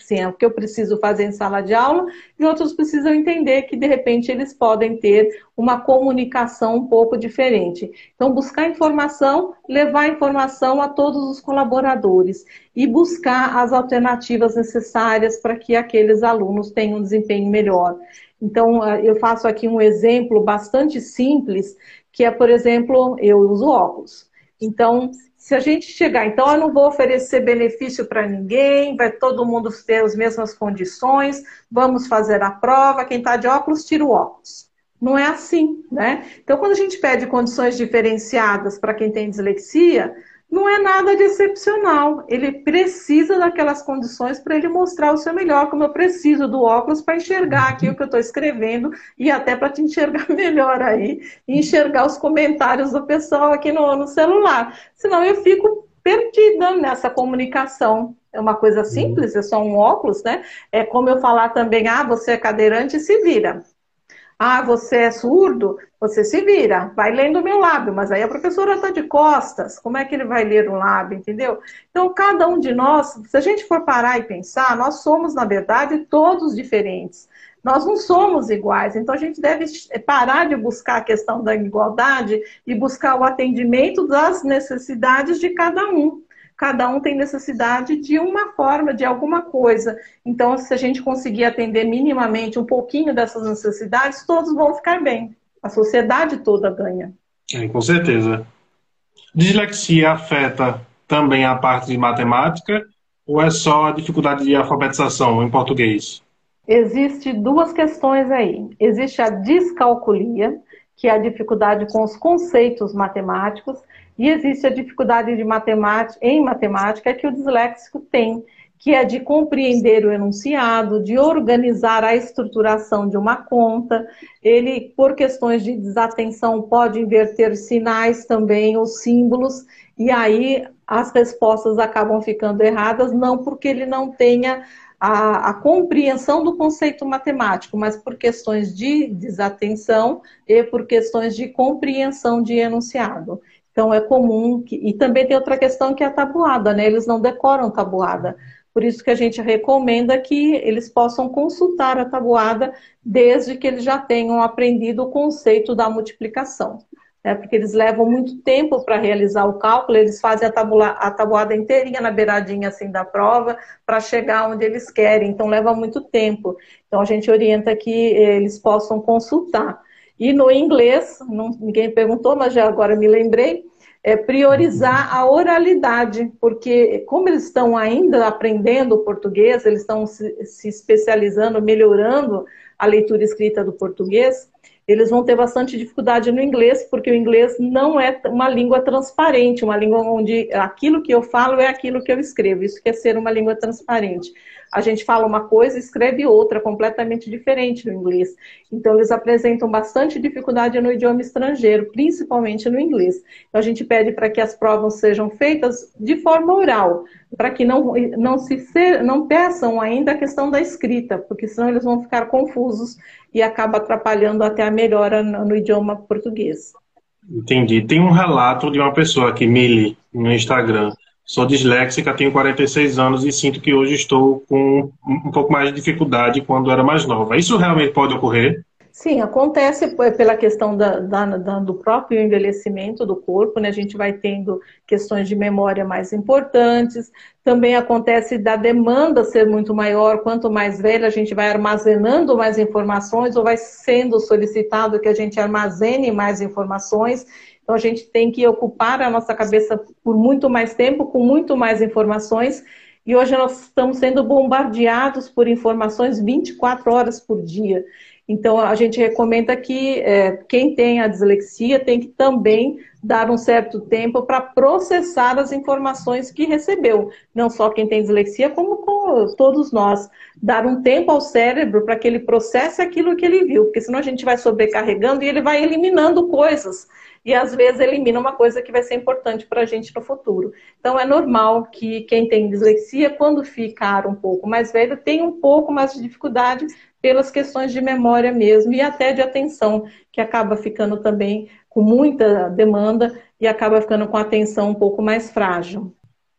assim, é o que eu preciso fazer em sala de aula, e outros precisam entender que, de repente, eles podem ter uma comunicação um pouco diferente. Então, buscar informação, levar informação a todos os colaboradores e buscar as alternativas necessárias para que aqueles alunos tenham um desempenho melhor. Então, eu faço aqui um exemplo bastante simples, que é, por exemplo, eu uso óculos. Então, se a gente chegar, então eu não vou oferecer benefício para ninguém, vai todo mundo ter as mesmas condições, vamos fazer a prova, quem está de óculos, tira o óculos. Não é assim, né? Então, quando a gente pede condições diferenciadas para quem tem dislexia, não é nada de excepcional. Ele precisa daquelas condições para ele mostrar o seu melhor, como eu preciso do óculos para enxergar aqui o que eu estou escrevendo e até para te enxergar melhor aí, e enxergar os comentários do pessoal aqui no, no celular. Senão eu fico perdida nessa comunicação. É uma coisa simples, é só um óculos, né? É como eu falar também, ah, você é cadeirante, se vira. Ah, você é surdo? Você se vira, vai lendo o meu lábio, mas aí a professora está de costas, como é que ele vai ler o lábio, entendeu? Então, cada um de nós, se a gente for parar e pensar, nós somos, na verdade, todos diferentes. Nós não somos iguais, então a gente deve parar de buscar a questão da igualdade e buscar o atendimento das necessidades de cada um cada um tem necessidade de uma forma, de alguma coisa. Então, se a gente conseguir atender minimamente um pouquinho dessas necessidades, todos vão ficar bem. A sociedade toda ganha. É, com certeza. Dislexia afeta também a parte de matemática ou é só a dificuldade de alfabetização em português? Existe duas questões aí. Existe a descalculia, que é a dificuldade com os conceitos matemáticos, e existe a dificuldade de matemática, em matemática que o disléxico tem, que é de compreender o enunciado, de organizar a estruturação de uma conta. Ele, por questões de desatenção, pode inverter sinais também, os símbolos, e aí as respostas acabam ficando erradas, não porque ele não tenha a, a, compreensão do conceito matemático, mas por questões de desatenção e por questões de compreensão de enunciado. Então é comum que, e também tem outra questão que é a tabuada, né? Eles não decoram tabuada. Por isso que a gente recomenda que eles possam consultar a tabuada desde que eles já tenham aprendido o conceito da multiplicação. Né? Porque eles levam muito tempo para realizar o cálculo, eles fazem a, tabula, a tabuada inteirinha na beiradinha assim da prova para chegar onde eles querem, então leva muito tempo. Então a gente orienta que eles possam consultar. E no inglês, não, ninguém perguntou, mas já agora me lembrei, é priorizar a oralidade, porque como eles estão ainda aprendendo o português, eles estão se, se especializando, melhorando a leitura escrita do português, eles vão ter bastante dificuldade no inglês, porque o inglês não é uma língua transparente, uma língua onde aquilo que eu falo é aquilo que eu escrevo. Isso quer ser uma língua transparente a gente fala uma coisa e escreve outra completamente diferente no inglês. Então, eles apresentam bastante dificuldade no idioma estrangeiro, principalmente no inglês. Então, a gente pede para que as provas sejam feitas de forma oral, para que não, não, se não peçam ainda a questão da escrita, porque senão eles vão ficar confusos e acaba atrapalhando até a melhora no, no idioma português. Entendi. Tem um relato de uma pessoa aqui, Mili, no Instagram, Sou disléxica, tenho 46 anos e sinto que hoje estou com um pouco mais de dificuldade quando era mais nova. Isso realmente pode ocorrer? Sim, acontece pela questão da, da, da, do próprio envelhecimento do corpo, né? A gente vai tendo questões de memória mais importantes. Também acontece da demanda ser muito maior. Quanto mais velha, a gente vai armazenando mais informações ou vai sendo solicitado que a gente armazene mais informações. Então a gente tem que ocupar a nossa cabeça por muito mais tempo, com muito mais informações. E hoje nós estamos sendo bombardeados por informações 24 horas por dia. Então a gente recomenda que é, quem tem a dislexia tem que também dar um certo tempo para processar as informações que recebeu. Não só quem tem dislexia, como todos nós. Dar um tempo ao cérebro para que ele processe aquilo que ele viu, porque senão a gente vai sobrecarregando e ele vai eliminando coisas e às vezes elimina uma coisa que vai ser importante para a gente no futuro. Então é normal que quem tem dislexia, quando ficar um pouco mais velho, tenha um pouco mais de dificuldade pelas questões de memória mesmo e até de atenção, que acaba ficando também com muita demanda e acaba ficando com a atenção um pouco mais frágil.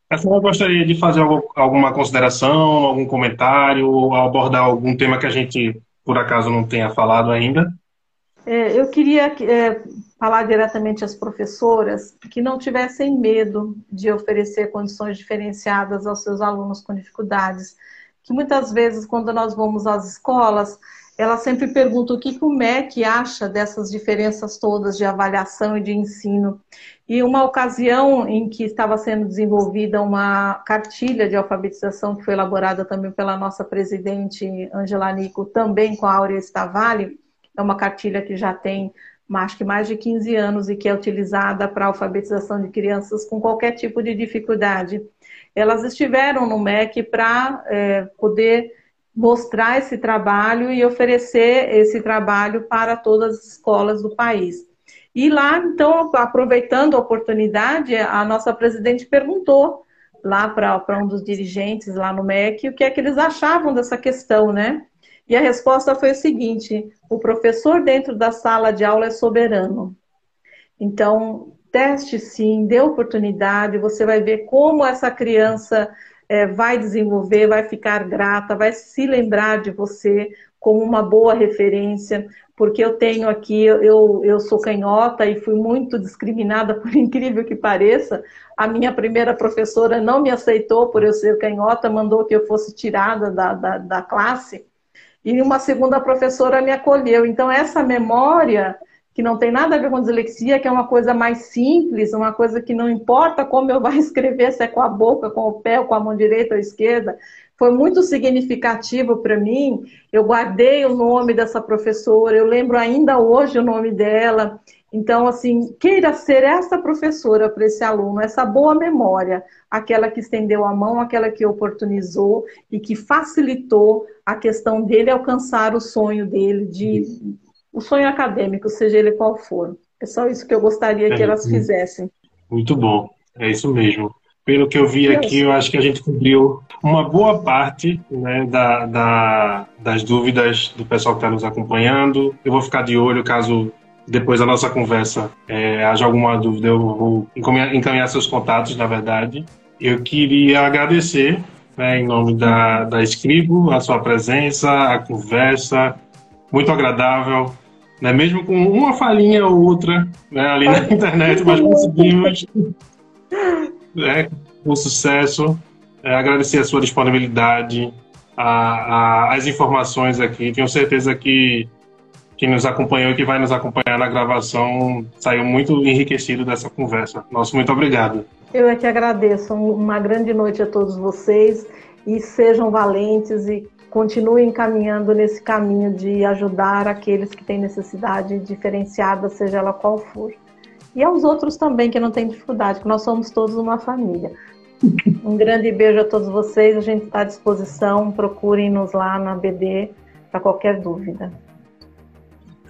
A senhora gostaria de fazer alguma consideração, algum comentário, abordar algum tema que a gente, por acaso, não tenha falado ainda? É, eu queria é, falar diretamente às professoras que não tivessem medo de oferecer condições diferenciadas aos seus alunos com dificuldades. Que muitas vezes, quando nós vamos às escolas, ela sempre pergunta o que, que o MEC acha dessas diferenças todas de avaliação e de ensino. E uma ocasião em que estava sendo desenvolvida uma cartilha de alfabetização que foi elaborada também pela nossa presidente Angela Nico, também com a Áurea Stavali, é uma cartilha que já tem acho que mais de 15 anos e que é utilizada para alfabetização de crianças com qualquer tipo de dificuldade. Elas estiveram no MEC para é, poder mostrar esse trabalho e oferecer esse trabalho para todas as escolas do país. E lá, então, aproveitando a oportunidade, a nossa presidente perguntou lá para um dos dirigentes lá no MEC o que é que eles achavam dessa questão, né? E a resposta foi o seguinte: o professor dentro da sala de aula é soberano. Então, teste sim, dê oportunidade, você vai ver como essa criança é, vai desenvolver, vai ficar grata, vai se lembrar de você como uma boa referência, porque eu tenho aqui, eu, eu sou canhota e fui muito discriminada, por incrível que pareça. A minha primeira professora não me aceitou por eu ser canhota, mandou que eu fosse tirada da, da, da classe, e uma segunda professora me acolheu. Então, essa memória que não tem nada a ver com dislexia, que é uma coisa mais simples, uma coisa que não importa como eu vou escrever, se é com a boca, com o pé, com a mão direita ou esquerda, foi muito significativo para mim. Eu guardei o nome dessa professora, eu lembro ainda hoje o nome dela. Então, assim, queira ser essa professora para esse aluno, essa boa memória, aquela que estendeu a mão, aquela que oportunizou e que facilitou a questão dele alcançar o sonho dele de o sonho acadêmico, seja ele qual for. É só isso que eu gostaria é, que elas fizessem. Muito bom, é isso mesmo. Pelo que eu vi aqui, eu acho que a gente cobriu uma boa parte né, da, da, das dúvidas do pessoal que está nos acompanhando. Eu vou ficar de olho caso depois da nossa conversa é, haja alguma dúvida, eu vou encaminhar seus contatos, na verdade. Eu queria agradecer, né, em nome da, da Escribo, a sua presença, a conversa, muito agradável né? mesmo com uma falhinha ou outra né, ali na internet, mas conseguimos né, com sucesso. É, agradecer a sua disponibilidade, a, a, as informações aqui. Tenho certeza que quem nos acompanhou e que vai nos acompanhar na gravação saiu muito enriquecido dessa conversa. Nosso muito obrigado. Eu é que agradeço. Uma grande noite a todos vocês e sejam valentes e continuem caminhando nesse caminho de ajudar aqueles que têm necessidade diferenciada, seja ela qual for. E aos outros também que não têm dificuldade, que nós somos todos uma família. Um grande beijo a todos vocês, a gente está à disposição, procurem-nos lá na BD para qualquer dúvida.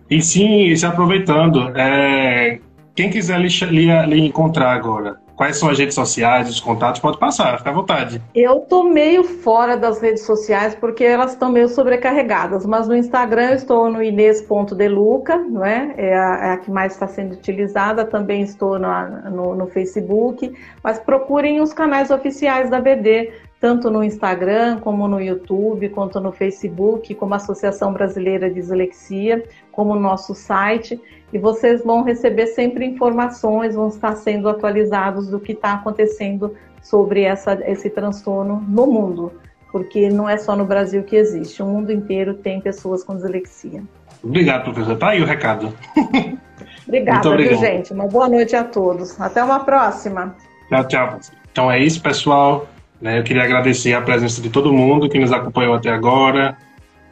E sim, se aproveitando, é, quem quiser lhe, lhe, lhe encontrar agora, Quais são as redes sociais, os contatos? Pode passar, fica à vontade. Eu tô meio fora das redes sociais porque elas estão meio sobrecarregadas, mas no Instagram eu estou no inês.deluca, não é? É a, é a que mais está sendo utilizada. Também estou no, no, no Facebook, mas procurem os canais oficiais da BD tanto no Instagram, como no YouTube, quanto no Facebook, como a Associação Brasileira de Dislexia, como o nosso site, e vocês vão receber sempre informações, vão estar sendo atualizados do que está acontecendo sobre essa, esse transtorno no mundo, porque não é só no Brasil que existe, o mundo inteiro tem pessoas com dislexia. Obrigado, professor. Tá aí o recado. Obrigada, viu, gente? Uma boa noite a todos. Até uma próxima. Tchau, tchau. Então é isso, pessoal. Né? Eu queria agradecer a presença de todo mundo que nos acompanhou até agora.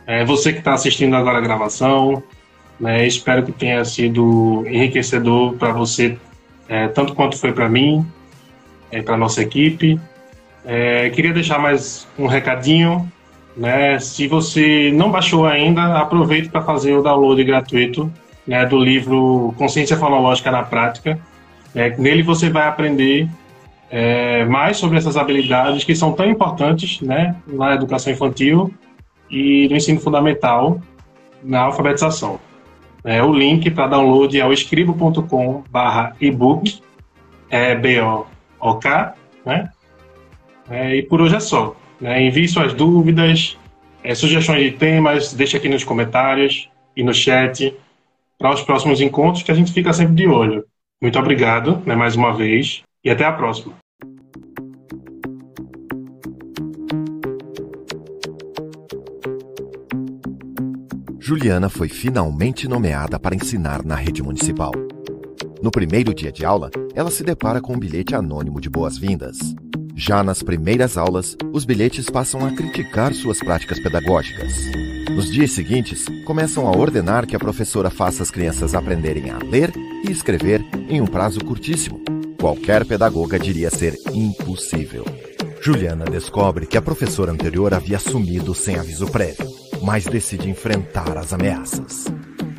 É, você que está assistindo agora a gravação, né? espero que tenha sido enriquecedor para você, é, tanto quanto foi para mim, é, para nossa equipe. Queria deixar mais um recadinho. Né? Se você não baixou ainda, aproveite para fazer o download gratuito do livro Consciência Fonológica na Prática. Nele você vai aprender é, mais sobre essas habilidades que são tão importantes né, na educação infantil e no ensino fundamental na alfabetização. É, o link para download é o escribo.com barra ebook, é B-O-O-K, né? É, e por hoje é só. Né? Envie suas dúvidas, é, sugestões de temas, deixe aqui nos comentários e no chat para os próximos encontros que a gente fica sempre de olho. Muito obrigado né, mais uma vez e até a próxima. Juliana foi finalmente nomeada para ensinar na rede municipal. No primeiro dia de aula, ela se depara com um bilhete anônimo de boas-vindas. Já nas primeiras aulas, os bilhetes passam a criticar suas práticas pedagógicas. Nos dias seguintes, começam a ordenar que a professora faça as crianças aprenderem a ler e escrever em um prazo curtíssimo. Qualquer pedagoga diria ser impossível. Juliana descobre que a professora anterior havia sumido sem aviso prévio, mas decide enfrentar as ameaças.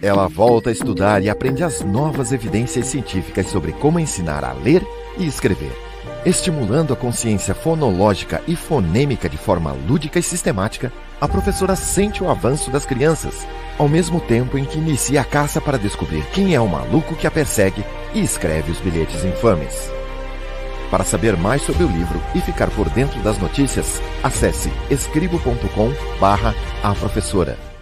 Ela volta a estudar e aprende as novas evidências científicas sobre como ensinar a ler e escrever, estimulando a consciência fonológica e fonêmica de forma lúdica e sistemática. A professora sente o avanço das crianças, ao mesmo tempo em que inicia a caça para descobrir quem é o maluco que a persegue e escreve os bilhetes infames. Para saber mais sobre o livro e ficar por dentro das notícias, acesse escribo.com barra a professora.